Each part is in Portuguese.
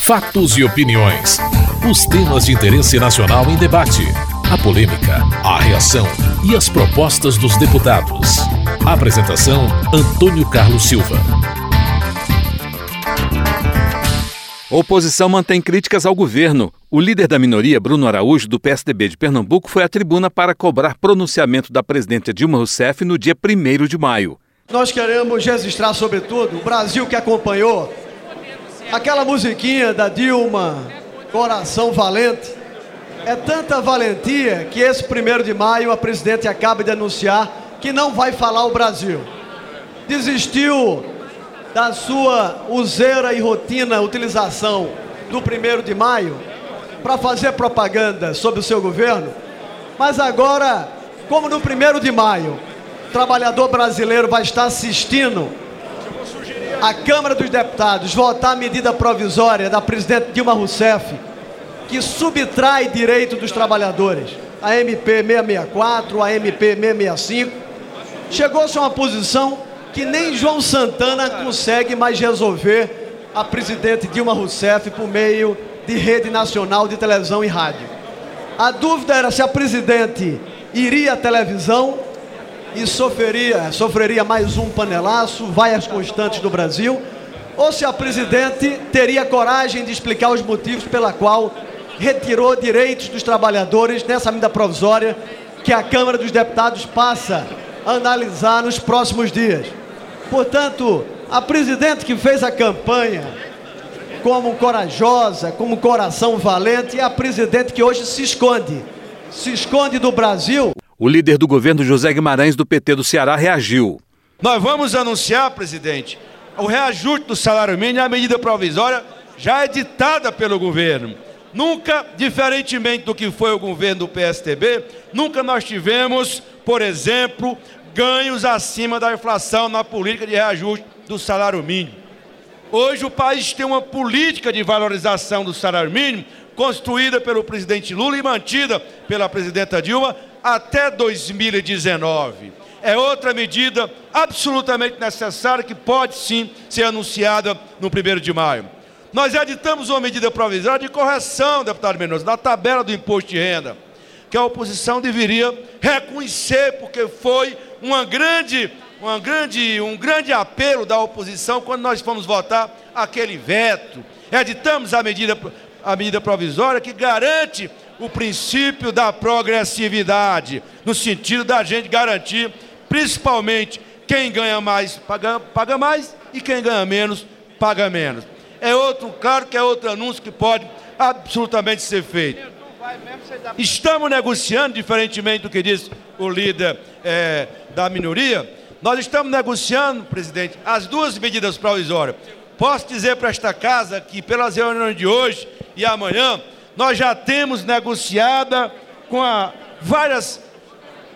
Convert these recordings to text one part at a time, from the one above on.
Fatos e opiniões. Os temas de interesse nacional em debate. A polêmica, a reação e as propostas dos deputados. Apresentação: Antônio Carlos Silva. Oposição mantém críticas ao governo. O líder da minoria, Bruno Araújo, do PSDB de Pernambuco, foi à tribuna para cobrar pronunciamento da presidenta Dilma Rousseff no dia 1 de maio. Nós queremos registrar, sobretudo, o Brasil que acompanhou aquela musiquinha da Dilma, Coração Valente. É tanta valentia que esse 1 de maio a presidente acaba de anunciar que não vai falar o Brasil. Desistiu da sua useira e rotina utilização do 1 de maio para fazer propaganda sobre o seu governo, mas agora, como no 1 de maio, o trabalhador brasileiro vai estar assistindo a Câmara dos Deputados votar a medida provisória da presidente Dilma Rousseff, que subtrai direito dos trabalhadores, a MP 664, a MP 665, chegou-se a uma posição que nem João Santana consegue mais resolver a presidente Dilma Rousseff por meio de rede nacional de televisão e rádio. A dúvida era se a presidente iria à televisão e sofreria, sofreria mais um panelaço, vai às constantes do Brasil, ou se a presidente teria coragem de explicar os motivos pela qual retirou direitos dos trabalhadores nessa medida provisória que a Câmara dos Deputados passa a analisar nos próximos dias. Portanto, a presidente que fez a campanha como corajosa, como coração valente, é a presidente que hoje se esconde. Se esconde do Brasil. O líder do governo, José Guimarães, do PT do Ceará, reagiu. Nós vamos anunciar, presidente, o reajuste do salário mínimo, a medida provisória já é ditada pelo governo. Nunca, diferentemente do que foi o governo do PSTB, nunca nós tivemos, por exemplo, ganhos acima da inflação na política de reajuste do salário mínimo. Hoje o país tem uma política de valorização do salário mínimo construída pelo presidente Lula e mantida pela presidenta Dilma até 2019. É outra medida absolutamente necessária que pode sim ser anunciada no 1 de maio. Nós editamos uma medida provisória de correção, deputado Mendonça, da tabela do imposto de renda, que a oposição deveria reconhecer, porque foi uma grande, uma grande, um grande apelo da oposição quando nós fomos votar aquele veto. Editamos a medida, a medida provisória que garante o princípio da progressividade, no sentido da gente garantir, principalmente, quem ganha mais paga, paga mais e quem ganha menos paga menos. É outro, claro que é outro anúncio que pode absolutamente ser feito. Estamos negociando, diferentemente do que disse o líder é, da minoria, nós estamos negociando, presidente, as duas medidas provisórias. Posso dizer para esta casa que, pelas reuniões de hoje e amanhã, nós já temos negociada com a várias,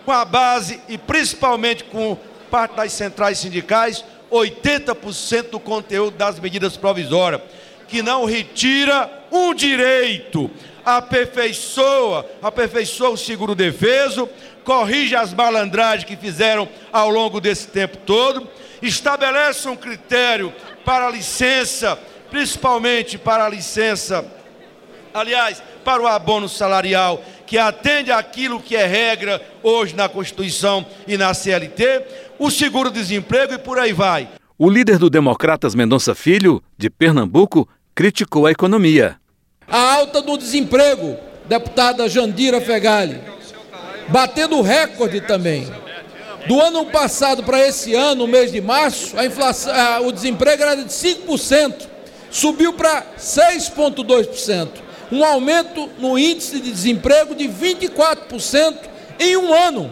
com a base e principalmente com parte das centrais sindicais, 80% do conteúdo das medidas provisórias, que não retira um direito, aperfeiçoa, aperfeiçoa o seguro defeso, corrige as malandragens que fizeram ao longo desse tempo todo, estabelece um critério para a licença, principalmente para a licença, aliás, para o abono salarial, que atende àquilo que é regra hoje na Constituição e na CLT, o seguro-desemprego e por aí vai. O líder do Democratas Mendonça Filho, de Pernambuco, criticou a economia. A alta do desemprego, deputada Jandira Fegali, batendo recorde também. Do ano passado para esse ano, no mês de março, a inflação, a, o desemprego era de 5%, subiu para 6,2%. Um aumento no índice de desemprego de 24% em um ano,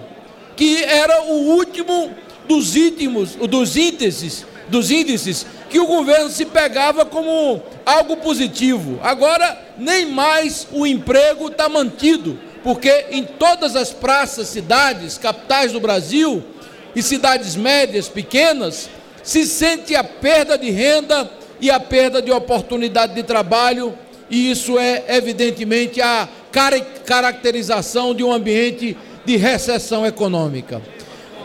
que era o último dos, íntimos, dos índices, dos índices que o governo se pegava como algo positivo. Agora, nem mais o emprego está mantido, porque em todas as praças, cidades, capitais do Brasil e cidades médias, pequenas, se sente a perda de renda e a perda de oportunidade de trabalho, e isso é evidentemente a caracterização de um ambiente de recessão econômica.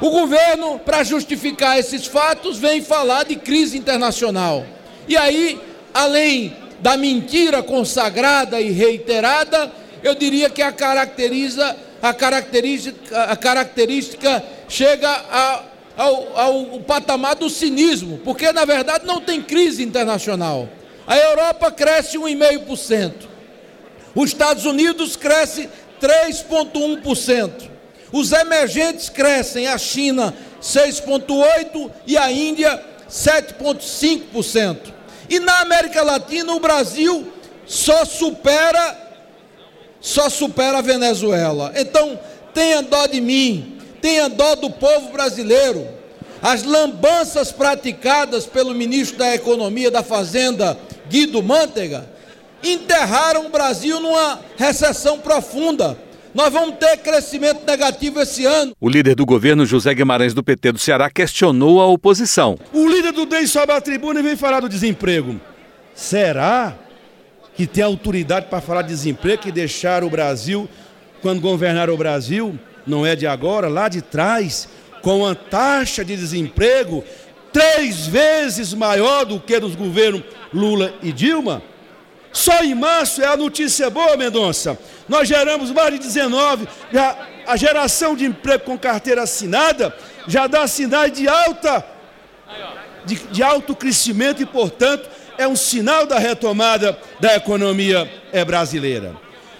O governo, para justificar esses fatos, vem falar de crise internacional. E aí além da mentira consagrada e reiterada, eu diria que a caracteriza a característica, a característica chega a, ao, ao patamar do cinismo, porque na verdade não tem crise internacional. A Europa cresce 1,5%. Os Estados Unidos cresce 3,1%. Os emergentes crescem, a China 6,8% e a Índia 7,5%. E na América Latina, o Brasil só supera só supera a Venezuela. Então, tenha dó de mim, tenha dó do povo brasileiro. As lambanças praticadas pelo ministro da Economia da Fazenda, Guido Mantega, enterraram o Brasil numa recessão profunda. Nós vamos ter crescimento negativo esse ano. O líder do governo, José Guimarães do PT do Ceará, questionou a oposição. O líder do DEM sobe à tribuna e vem falar do desemprego. Será que tem autoridade para falar de desemprego, que deixaram o Brasil, quando governaram o Brasil, não é de agora, lá de trás, com uma taxa de desemprego três vezes maior do que dos governos Lula e Dilma? Só em março é a notícia boa, Mendonça. Nós geramos mais de 19, já, a geração de emprego com carteira assinada já dá sinais de alta, de, de alto crescimento e, portanto, é um sinal da retomada da economia é, brasileira.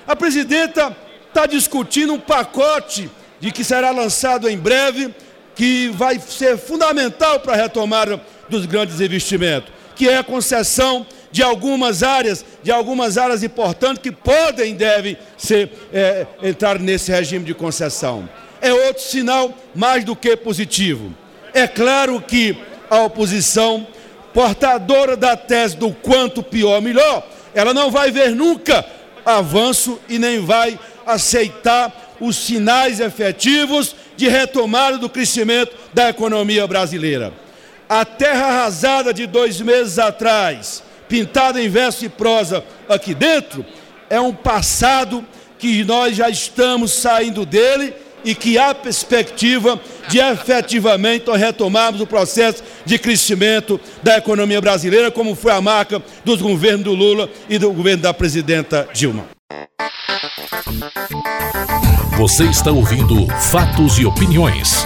A presidenta está discutindo um pacote de que será lançado em breve, que vai ser fundamental para a retomada dos grandes investimentos, que é a concessão de algumas áreas, de algumas áreas importantes que podem e devem ser, é, entrar nesse regime de concessão. É outro sinal mais do que positivo. É claro que a oposição portadora da tese do quanto pior, melhor, ela não vai ver nunca avanço e nem vai aceitar os sinais efetivos de retomada do crescimento da economia brasileira. A terra arrasada de dois meses atrás, pintada em verso e prosa aqui dentro, é um passado que nós já estamos saindo dele e que há perspectiva de efetivamente retomarmos o processo de crescimento da economia brasileira, como foi a marca dos governos do Lula e do governo da presidenta Dilma. Você está ouvindo Fatos e Opiniões.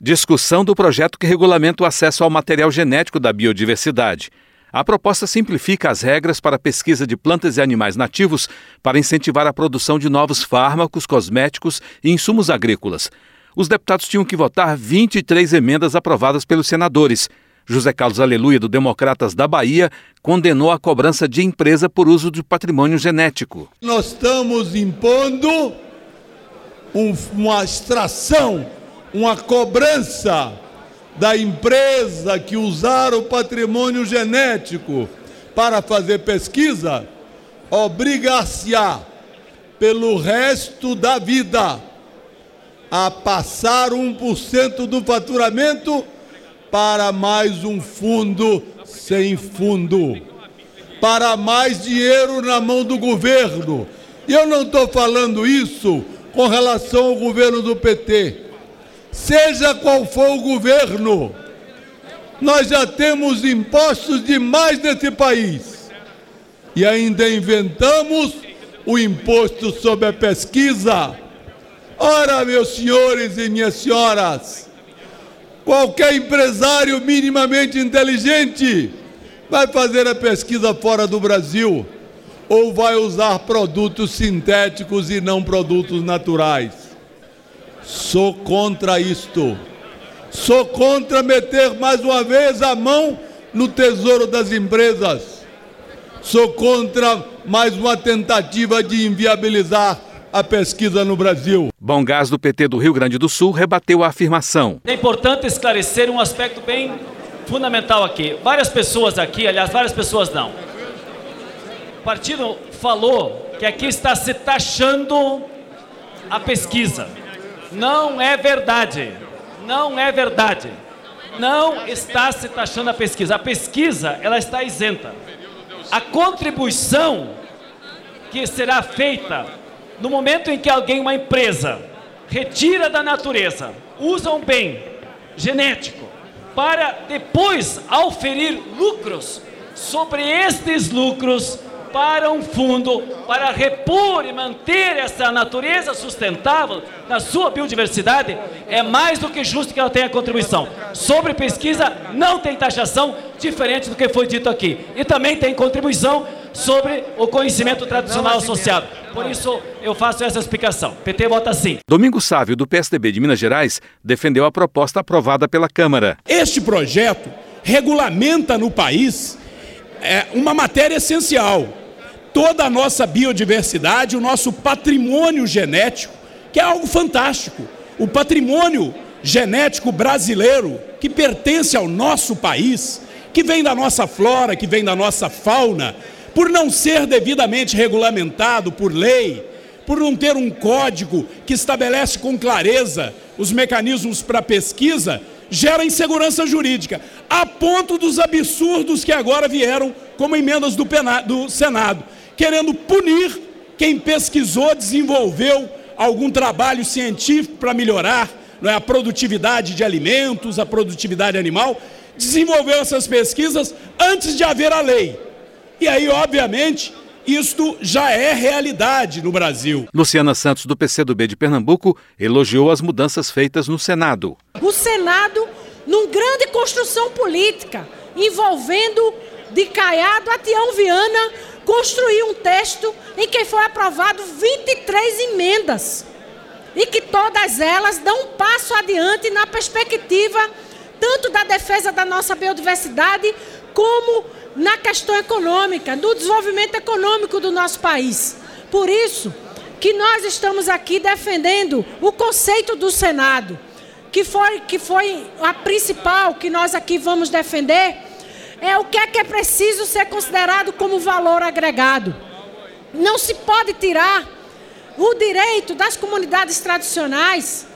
Discussão do projeto que regulamenta o acesso ao material genético da biodiversidade. A proposta simplifica as regras para a pesquisa de plantas e animais nativos para incentivar a produção de novos fármacos, cosméticos e insumos agrícolas. Os deputados tinham que votar 23 emendas aprovadas pelos senadores. José Carlos Aleluia, do Democratas da Bahia, condenou a cobrança de empresa por uso de patrimônio genético. Nós estamos impondo um, uma extração, uma cobrança da empresa que usar o patrimônio genético para fazer pesquisa, obrigar-se-á pelo resto da vida a passar 1% do faturamento para mais um fundo sem fundo, para mais dinheiro na mão do governo. E eu não estou falando isso com relação ao governo do PT seja qual for o governo, nós já temos impostos demais nesse país. E ainda inventamos o imposto sobre a pesquisa. Ora, meus senhores e minhas senhoras, qualquer empresário minimamente inteligente vai fazer a pesquisa fora do Brasil ou vai usar produtos sintéticos e não produtos naturais. Sou contra isto. Sou contra meter mais uma vez a mão no tesouro das empresas. Sou contra mais uma tentativa de inviabilizar a pesquisa no Brasil. Bom Gás do PT do Rio Grande do Sul rebateu a afirmação. É importante esclarecer um aspecto bem fundamental aqui. Várias pessoas aqui, aliás, várias pessoas não. O partido falou que aqui está se taxando a pesquisa. Não é verdade. Não é verdade. Não está se taxando a pesquisa. A pesquisa, ela está isenta. A contribuição que será feita no momento em que alguém, uma empresa, retira da natureza, usa um bem genético para depois auferir lucros sobre estes lucros para um fundo para repor e manter essa natureza sustentável na sua biodiversidade, é mais do que justo que ela tenha contribuição. Sobre pesquisa, não tem taxação, diferente do que foi dito aqui. E também tem contribuição sobre o conhecimento tradicional associado. Por isso, eu faço essa explicação. PT vota sim. Domingo Sávio, do PSDB de Minas Gerais, defendeu a proposta aprovada pela Câmara. Este projeto regulamenta no país é, uma matéria essencial. Toda a nossa biodiversidade, o nosso patrimônio genético, que é algo fantástico. O patrimônio genético brasileiro, que pertence ao nosso país, que vem da nossa flora, que vem da nossa fauna, por não ser devidamente regulamentado por lei, por não ter um código que estabelece com clareza os mecanismos para pesquisa, gera insegurança jurídica, a ponto dos absurdos que agora vieram como emendas do, do Senado, querendo punir quem pesquisou, desenvolveu algum trabalho científico para melhorar não é, a produtividade de alimentos, a produtividade animal, desenvolveu essas pesquisas antes de haver a lei. E aí, obviamente, isto já é realidade no Brasil. Luciana Santos, do PCdoB de Pernambuco, elogiou as mudanças feitas no Senado. O Senado, num grande construção política, envolvendo de Caiado a Tião Viana, construiu um texto em que foi aprovado 23 emendas. E que todas elas dão um passo adiante na perspectiva tanto da defesa da nossa biodiversidade, como na questão econômica, do desenvolvimento econômico do nosso país. Por isso que nós estamos aqui defendendo o conceito do Senado, que foi, que foi a principal que nós aqui vamos defender, é o que é que é preciso ser considerado como valor agregado. Não se pode tirar o direito das comunidades tradicionais,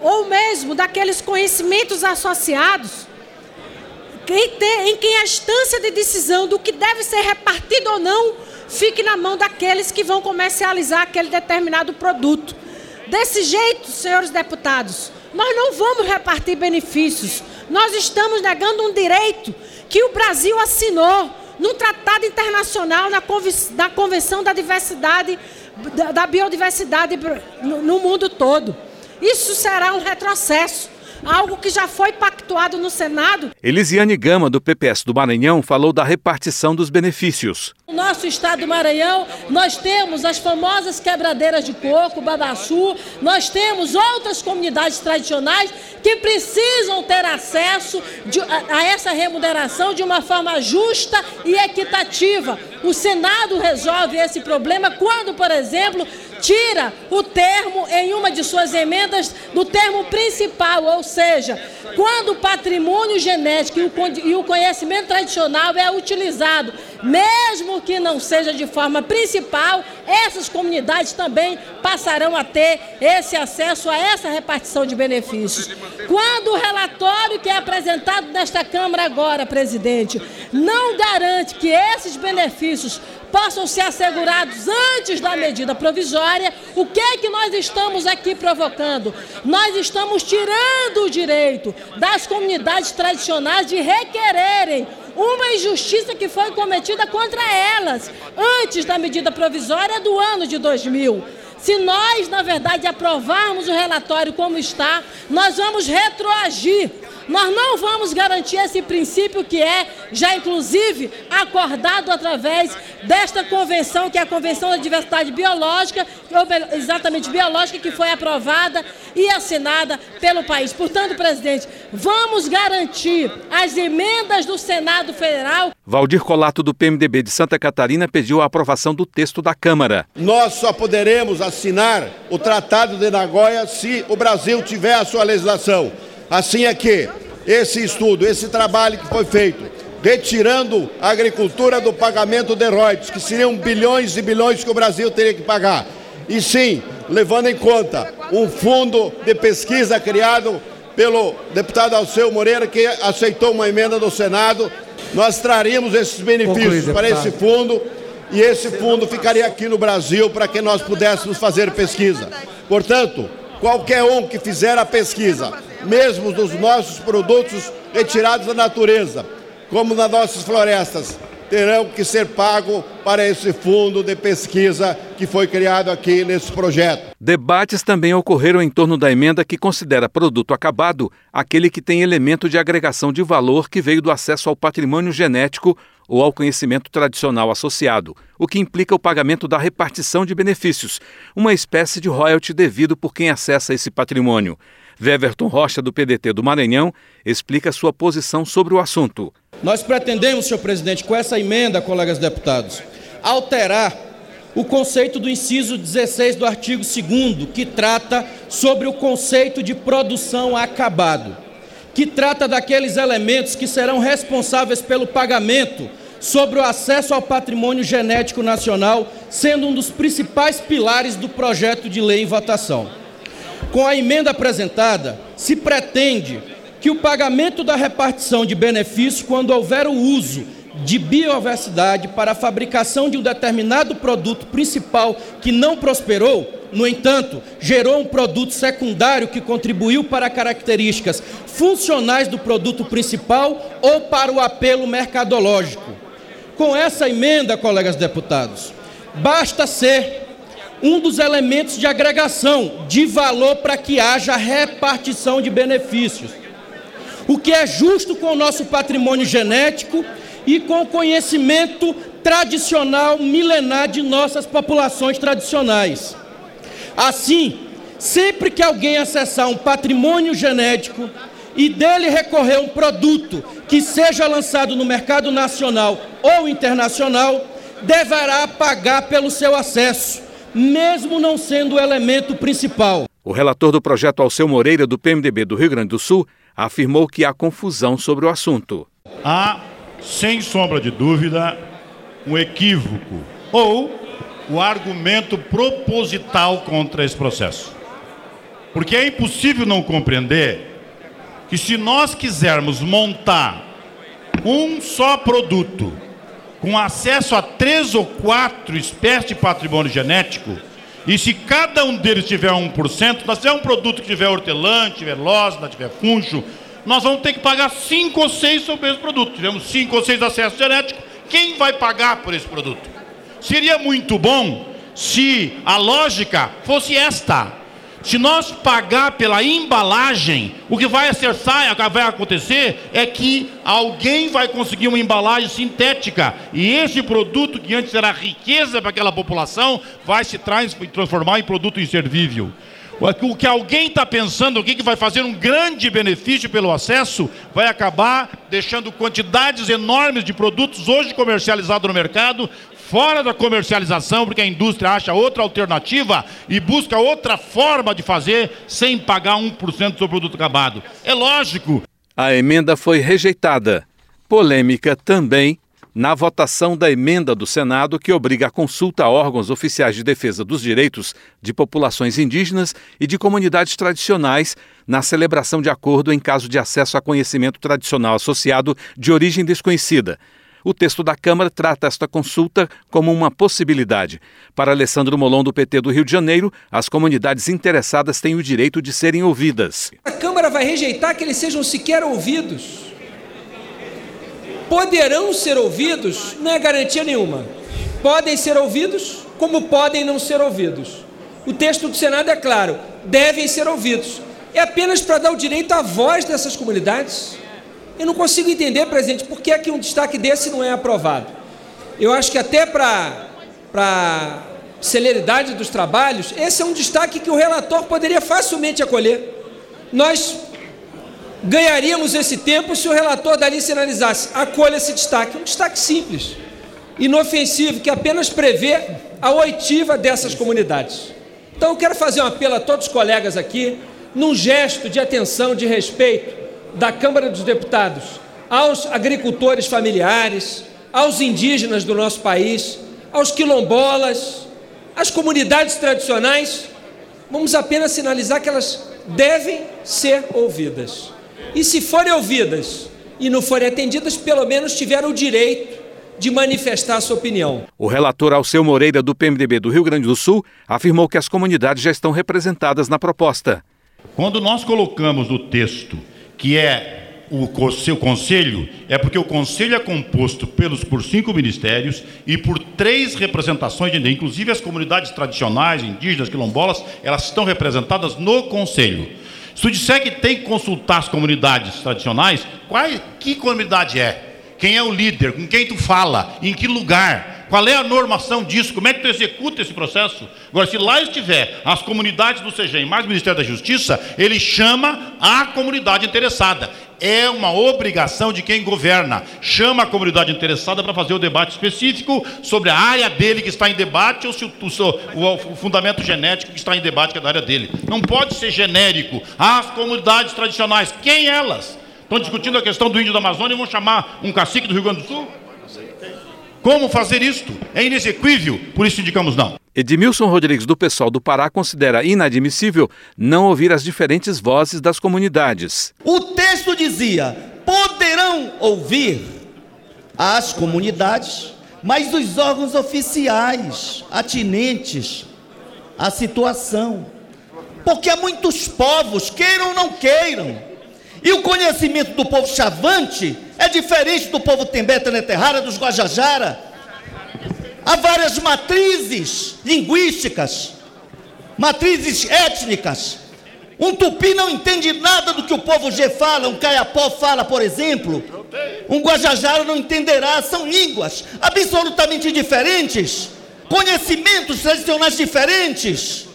ou mesmo daqueles conhecimentos associados, em, quem a instância de decisão do que deve ser repartido ou não fique na mão daqueles que vão comercializar aquele determinado produto. Desse jeito, senhores deputados, nós não vamos repartir benefícios. Nós estamos negando um direito que o Brasil assinou num tratado internacional na, na Convenção da Diversidade, da, da Biodiversidade no, no mundo todo. Isso será um retrocesso algo que já foi pactuado no Senado. Elisiane Gama, do PPS do Maranhão, falou da repartição dos benefícios. No nosso estado do Maranhão, nós temos as famosas quebradeiras de coco, Babaçu, nós temos outras comunidades tradicionais que precisam ter acesso de, a, a essa remuneração de uma forma justa e equitativa. O Senado resolve esse problema quando, por exemplo, tira o termo em uma de suas emendas do termo principal, ou seja, quando o patrimônio genético e o conhecimento tradicional é utilizado, mesmo que não seja de forma principal, essas comunidades também passarão a ter esse acesso a essa repartição de benefícios. Quando o relatório que é apresentado nesta Câmara agora, presidente, não garante que esses benefícios possam ser assegurados antes da medida provisória, o que é que nós estamos aqui provocando? Nós estamos tirando o direito das comunidades tradicionais de requererem uma injustiça que foi cometida contra elas antes da medida provisória do ano de 2000. Se nós, na verdade, aprovarmos o relatório como está, nós vamos retroagir nós não vamos garantir esse princípio que é, já inclusive, acordado através desta convenção, que é a Convenção da Diversidade Biológica, exatamente biológica, que foi aprovada e assinada pelo país. Portanto, presidente, vamos garantir as emendas do Senado Federal. Valdir Colato, do PMDB de Santa Catarina, pediu a aprovação do texto da Câmara. Nós só poderemos assinar o Tratado de Nagoya se o Brasil tiver a sua legislação. Assim é que esse estudo, esse trabalho que foi feito, retirando a agricultura do pagamento de royalties, que seriam bilhões e bilhões que o Brasil teria que pagar, e sim, levando em conta um fundo de pesquisa criado pelo deputado Alceu Moreira, que aceitou uma emenda do Senado, nós traríamos esses benefícios para esse fundo e esse fundo ficaria aqui no Brasil para que nós pudéssemos fazer pesquisa. Portanto, qualquer um que fizer a pesquisa mesmo dos nossos produtos retirados da natureza, como nas nossas florestas, terão que ser pagos para esse fundo de pesquisa que foi criado aqui nesse projeto. Debates também ocorreram em torno da emenda que considera produto acabado aquele que tem elemento de agregação de valor que veio do acesso ao patrimônio genético ou ao conhecimento tradicional associado, o que implica o pagamento da repartição de benefícios, uma espécie de royalty devido por quem acessa esse patrimônio. Weverton Rocha, do PDT do Maranhão, explica sua posição sobre o assunto. Nós pretendemos, senhor presidente, com essa emenda, colegas deputados, alterar o conceito do inciso 16 do artigo 2 que trata sobre o conceito de produção acabado, que trata daqueles elementos que serão responsáveis pelo pagamento sobre o acesso ao patrimônio genético nacional, sendo um dos principais pilares do projeto de lei em votação. Com a emenda apresentada, se pretende que o pagamento da repartição de benefícios, quando houver o uso de biodiversidade para a fabricação de um determinado produto principal que não prosperou, no entanto, gerou um produto secundário que contribuiu para características funcionais do produto principal ou para o apelo mercadológico. Com essa emenda, colegas deputados, basta ser um dos elementos de agregação de valor para que haja repartição de benefícios o que é justo com o nosso patrimônio genético e com o conhecimento tradicional milenar de nossas populações tradicionais. Assim, sempre que alguém acessar um patrimônio genético e dele recorrer um produto que seja lançado no mercado nacional ou internacional, deverá pagar pelo seu acesso, mesmo não sendo o elemento principal. O relator do projeto Alceu Moreira, do PMDB do Rio Grande do Sul, afirmou que há confusão sobre o assunto. Há, sem sombra de dúvida, um equívoco ou o argumento proposital contra esse processo. Porque é impossível não compreender que, se nós quisermos montar um só produto com acesso a três ou quatro espécies de patrimônio genético, e se cada um deles tiver 1%, nós tiver um produto que tiver hortelã, tiver losna, tiver funcho, nós vamos ter que pagar 5 ou 6 sobre esse produto. Tivemos 5 ou 6 acessos genéticos, quem vai pagar por esse produto? Seria muito bom se a lógica fosse esta. Se nós pagar pela embalagem, o que vai acessar, vai acontecer é que alguém vai conseguir uma embalagem sintética e esse produto que antes era riqueza para aquela população vai se transformar em produto inservível. O que alguém está pensando, o que vai fazer um grande benefício pelo acesso, vai acabar deixando quantidades enormes de produtos hoje comercializados no mercado fora da comercialização, porque a indústria acha outra alternativa e busca outra forma de fazer sem pagar 1% do seu produto acabado. É lógico. A emenda foi rejeitada. Polêmica também na votação da emenda do Senado que obriga a consulta a órgãos oficiais de defesa dos direitos de populações indígenas e de comunidades tradicionais na celebração de acordo em caso de acesso a conhecimento tradicional associado de origem desconhecida. O texto da Câmara trata esta consulta como uma possibilidade. Para Alessandro Molon, do PT do Rio de Janeiro, as comunidades interessadas têm o direito de serem ouvidas. A Câmara vai rejeitar que eles sejam sequer ouvidos. Poderão ser ouvidos, não é garantia nenhuma. Podem ser ouvidos, como podem não ser ouvidos. O texto do Senado é claro: devem ser ouvidos. É apenas para dar o direito à voz dessas comunidades. Eu não consigo entender, presidente, por que, é que um destaque desse não é aprovado. Eu acho que até para celeridade dos trabalhos, esse é um destaque que o relator poderia facilmente acolher. Nós ganharíamos esse tempo se o relator dali sinalizasse, acolha esse destaque. Um destaque simples, inofensivo, que apenas prevê a oitiva dessas comunidades. Então eu quero fazer um apelo a todos os colegas aqui, num gesto de atenção, de respeito, da Câmara dos Deputados aos agricultores familiares, aos indígenas do nosso país, aos quilombolas, às comunidades tradicionais, vamos apenas sinalizar que elas devem ser ouvidas. E se forem ouvidas e não forem atendidas, pelo menos tiveram o direito de manifestar sua opinião. O relator Alceu Moreira, do PMDB do Rio Grande do Sul, afirmou que as comunidades já estão representadas na proposta. Quando nós colocamos no texto que é o seu conselho, é porque o conselho é composto pelos, por cinco ministérios e por três representações, de, inclusive as comunidades tradicionais, indígenas, quilombolas, elas estão representadas no conselho. Se tu disser que tem que consultar as comunidades tradicionais, qual, que comunidade é? Quem é o líder? Com quem tu fala? Em que lugar? Qual é a normação disso? Como é que tu executa esse processo? Agora, se lá estiver as comunidades do CGM mais o Ministério da Justiça, ele chama a comunidade interessada. É uma obrigação de quem governa. Chama a comunidade interessada para fazer o debate específico sobre a área dele que está em debate ou se o, o, o fundamento genético que está em debate que é da área dele. Não pode ser genérico. As comunidades tradicionais, quem elas? Estão discutindo a questão do índio da Amazônia e vão chamar um cacique do Rio Grande do Sul? Como fazer isto? É inexequível, por isso indicamos não. Edmilson Rodrigues, do pessoal do Pará, considera inadmissível não ouvir as diferentes vozes das comunidades. O texto dizia: poderão ouvir as comunidades, mas os órgãos oficiais atinentes à situação. Porque há muitos povos, queiram ou não queiram, e o conhecimento do povo chavante é diferente do povo Tembé, Teneterrara, dos Guajajara. Há várias matrizes linguísticas, matrizes étnicas. Um tupi não entende nada do que o povo G fala, um caiapó fala, por exemplo. Um guajajara não entenderá, são línguas absolutamente diferentes, conhecimentos tradicionais diferentes,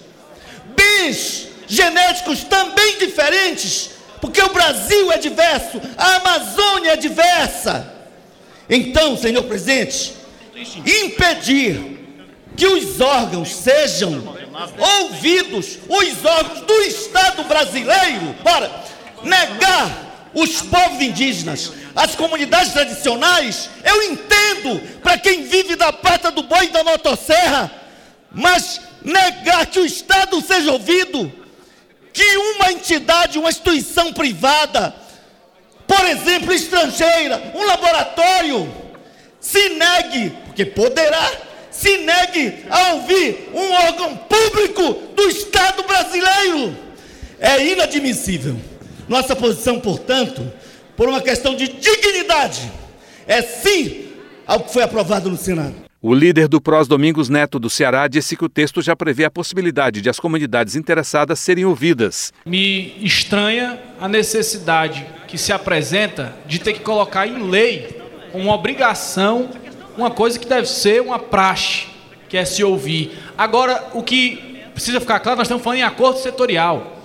bens genéticos também diferentes, porque o Brasil é diverso, a Amazônia é diversa. Então, senhor presidente, impedir que os órgãos sejam ouvidos, os órgãos do Estado brasileiro, para negar os povos indígenas, as comunidades tradicionais, eu entendo para quem vive da pata do boi e da motosserra, mas negar que o Estado seja ouvido, que uma entidade, uma instituição privada, por exemplo, estrangeira, um laboratório, se negue, porque poderá, se negue a ouvir um órgão público do Estado brasileiro. É inadmissível. Nossa posição, portanto, por uma questão de dignidade, é sim ao que foi aprovado no Senado. O líder do PROS Domingos Neto do Ceará disse que o texto já prevê a possibilidade de as comunidades interessadas serem ouvidas. Me estranha a necessidade que se apresenta de ter que colocar em lei uma obrigação, uma coisa que deve ser uma praxe, que é se ouvir. Agora, o que precisa ficar claro, nós estamos falando em acordo setorial.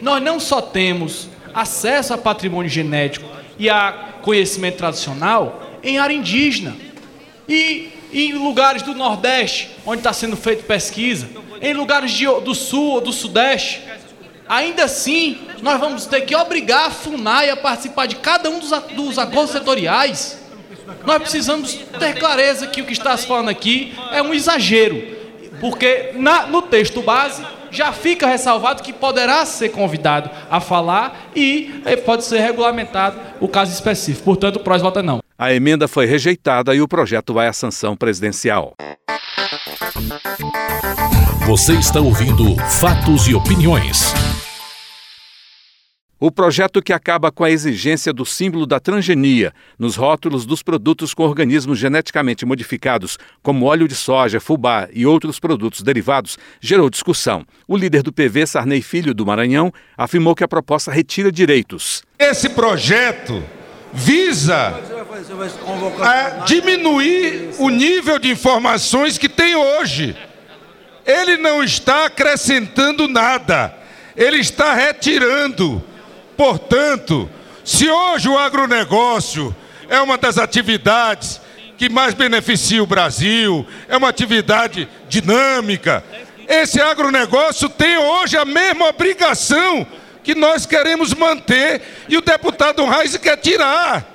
Nós não só temos acesso a patrimônio genético e a conhecimento tradicional em área indígena. E em lugares do Nordeste, onde está sendo feita pesquisa, em lugares de, do Sul ou do Sudeste. Ainda assim, nós vamos ter que obrigar a FUNAI a participar de cada um dos, dos acordos setoriais. Nós precisamos ter clareza que o que está se falando aqui é um exagero, porque na, no texto base já fica ressalvado que poderá ser convidado a falar e eh, pode ser regulamentado o caso específico. Portanto, o PROS vota não. A emenda foi rejeitada e o projeto vai à sanção presidencial. Você está ouvindo Fatos e Opiniões. O projeto que acaba com a exigência do símbolo da transgenia nos rótulos dos produtos com organismos geneticamente modificados, como óleo de soja, fubá e outros produtos derivados, gerou discussão. O líder do PV, Sarney Filho do Maranhão, afirmou que a proposta retira direitos. Esse projeto visa diminuir o nível de informações que tem hoje. Ele não está acrescentando nada, ele está retirando. Portanto, se hoje o agronegócio é uma das atividades que mais beneficia o Brasil, é uma atividade dinâmica, esse agronegócio tem hoje a mesma obrigação que nós queremos manter e o deputado Reis quer tirar.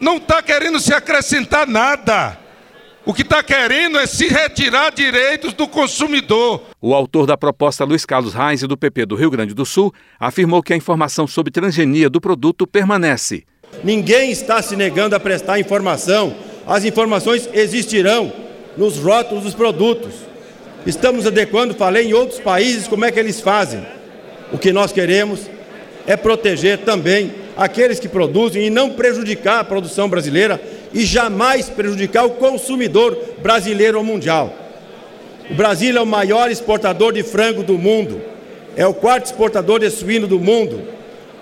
Não está querendo se acrescentar nada. O que está querendo é se retirar direitos do consumidor. O autor da proposta, Luiz Carlos Reis, do PP do Rio Grande do Sul, afirmou que a informação sobre transgenia do produto permanece. Ninguém está se negando a prestar informação. As informações existirão nos rótulos dos produtos. Estamos adequando, falei em outros países como é que eles fazem. O que nós queremos é proteger também aqueles que produzem e não prejudicar a produção brasileira e jamais prejudicar o consumidor brasileiro ou mundial. O Brasil é o maior exportador de frango do mundo, é o quarto exportador de suíno do mundo,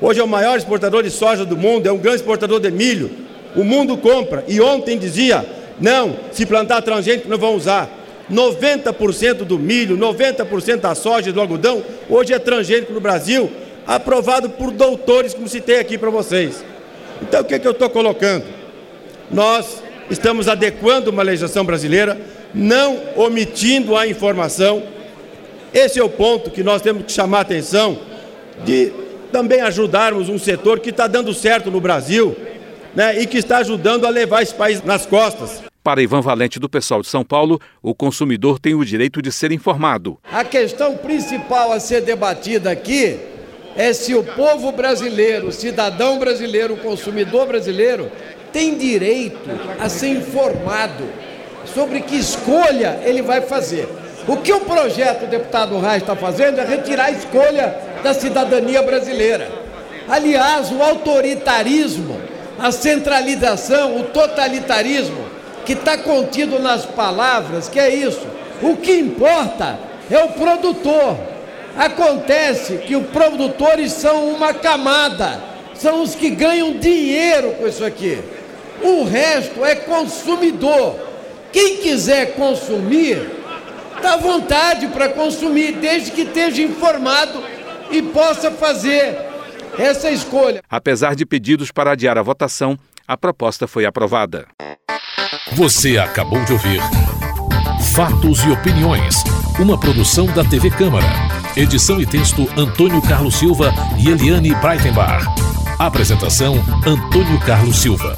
hoje é o maior exportador de soja do mundo, é um grande exportador de milho. O mundo compra e ontem dizia: não, se plantar transgênico não vão usar. 90% do milho, 90% da soja e do algodão hoje é transgênico no Brasil, aprovado por doutores, como citei aqui para vocês. Então o que, é que eu estou colocando? Nós estamos adequando uma legislação brasileira, não omitindo a informação. Esse é o ponto que nós temos que chamar a atenção de também ajudarmos um setor que está dando certo no Brasil né, e que está ajudando a levar esse país nas costas. Para Ivan Valente, do pessoal de São Paulo, o consumidor tem o direito de ser informado. A questão principal a ser debatida aqui é se o povo brasileiro, o cidadão brasileiro, o consumidor brasileiro, tem direito a ser informado sobre que escolha ele vai fazer. O que o projeto do deputado Reis está fazendo é retirar a escolha da cidadania brasileira. Aliás, o autoritarismo, a centralização, o totalitarismo que está contido nas palavras, que é isso. O que importa é o produtor. Acontece que os produtores são uma camada, são os que ganham dinheiro com isso aqui. O resto é consumidor. Quem quiser consumir, dá vontade para consumir, desde que esteja informado e possa fazer essa escolha. Apesar de pedidos para adiar a votação, a proposta foi aprovada. Você acabou de ouvir Fatos e Opiniões, uma produção da TV Câmara. Edição e texto Antônio Carlos Silva e Eliane Breitenbach. Apresentação Antônio Carlos Silva.